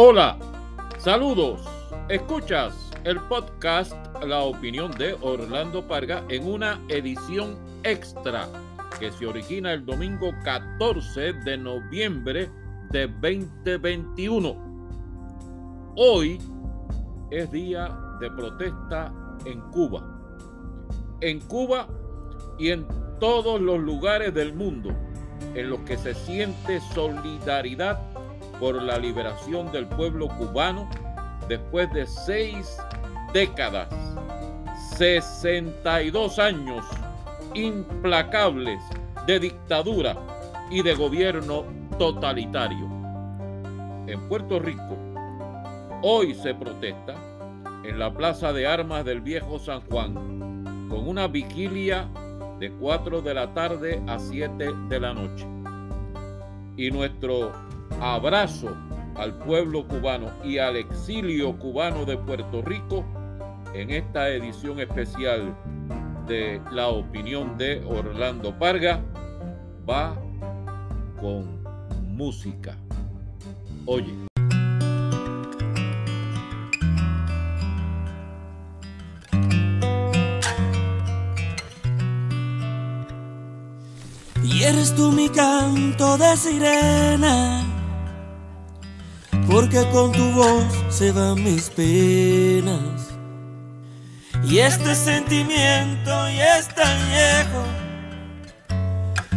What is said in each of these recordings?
Hola, saludos. Escuchas el podcast La opinión de Orlando Parga en una edición extra que se origina el domingo 14 de noviembre de 2021. Hoy es día de protesta en Cuba. En Cuba y en todos los lugares del mundo en los que se siente solidaridad por la liberación del pueblo cubano después de seis décadas, 62 años implacables de dictadura y de gobierno totalitario. En Puerto Rico, hoy se protesta en la Plaza de Armas del Viejo San Juan con una vigilia de 4 de la tarde a 7 de la noche. Y nuestro abrazo al pueblo cubano y al exilio cubano de Puerto Rico en esta edición especial de La opinión de Orlando Parga va con música. Oye. Y eres tú mi canto de sirena, porque con tu voz se van mis penas. Y este sentimiento ya es tan viejo,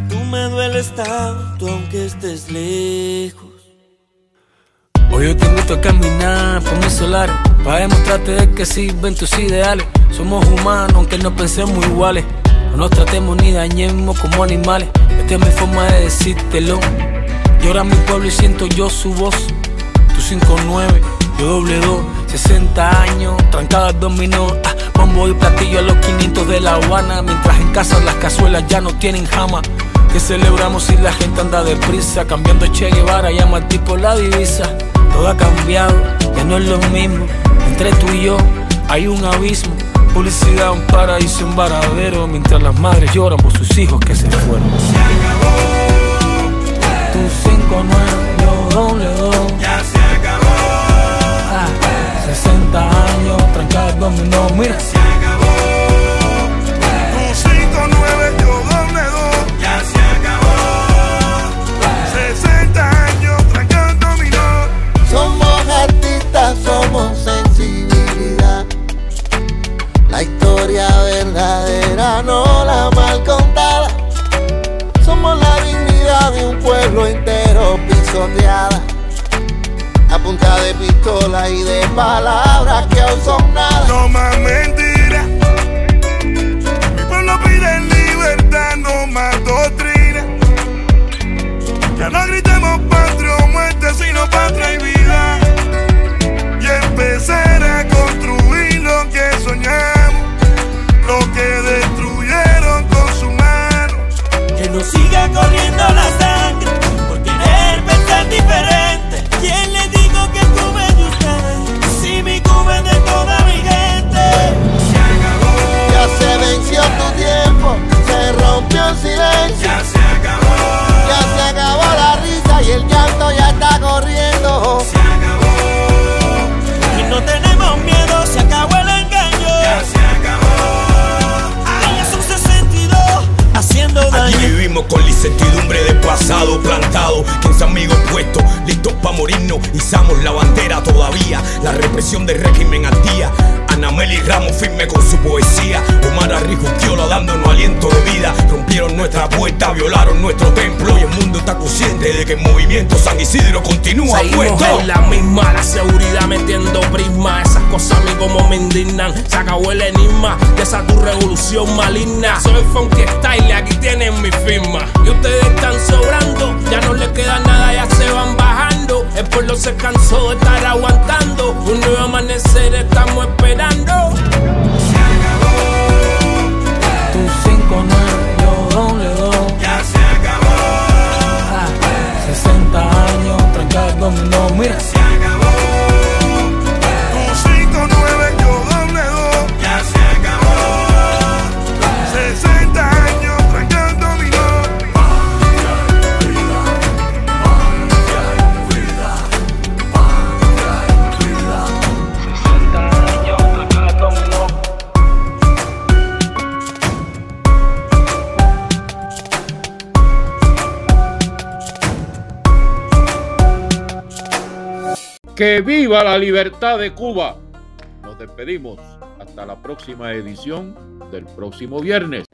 tú me dueles tanto aunque estés lejos. Hoy yo te invito a caminar por mis solares Para demostrarte de que sirven tus ideales. Somos humanos aunque no pensemos iguales. No nos tratemos ni dañemos como animales. Esta es mi forma de decírtelo. Llora mi pueblo y siento yo su voz Tu 5-9, yo doble 2 60 años, trancada dominó ah, Bombo y platillo a los 500 de La Habana Mientras en casa las cazuelas ya no tienen jama que celebramos si la gente anda deprisa Cambiando Che Guevara, llama al tipo la divisa Todo ha cambiado, ya no es lo mismo Entre tú y yo hay un abismo Publicidad, un paraíso, un varadero Mientras las madres lloran por sus hijos que se fueron. Se acabó Tu 5 9 yo doble pueblo entero pisoteada. A punta de pistola y de palabras que aún son nada. Listos para morirnos. Izamos la bandera todavía. La represión del régimen al día. Anameli Ramos firme con su poesía. Omar Arrijuquiola dándonos aliento de vida. Rompieron nuestra puerta, violaron nuestro templo. Y el mundo está consciente de que el movimiento San Isidro continúa Seguimos puesto. en la misma, la seguridad metiendo prisma. Esas cosas a mí como me indignan. Se acabó el enigma de esa tu revolución maligna. Soy funky style, aquí tienen mi firma. Y ustedes están sobrando, ya no les queda nada, ya se van bajando. El pueblo se cansó de estar aguantando. Un nuevo amanecer estamos esperando. Que viva la libertad de Cuba. Nos despedimos hasta la próxima edición del próximo viernes.